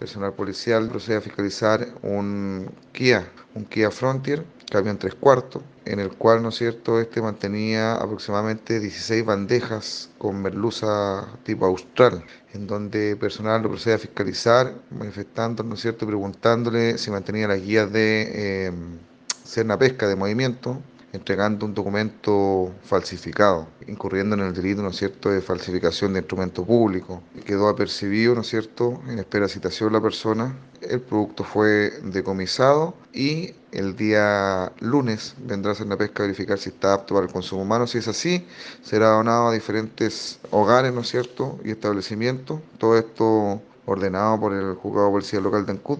personal policial procede a fiscalizar un Kia, un Kia Frontier, camión tres cuartos, en el cual, ¿no es cierto?, este mantenía aproximadamente 16 bandejas con merluza tipo austral, en donde personal lo procede a fiscalizar, manifestando, ¿no es cierto?, preguntándole si mantenía las guías de eh, Cerna Pesca de movimiento, entregando un documento falsificado, incurriendo en el delito, ¿no cierto?, de falsificación de instrumento público. Quedó apercibido, ¿no es cierto?, en espera de citación la persona. El producto fue decomisado y el día lunes vendrá a hacer la pesca a verificar si está apto para el consumo humano. Si es así, será donado a diferentes hogares, ¿no es cierto?, y establecimientos. Todo esto ordenado por el juzgado de policía local de Ancud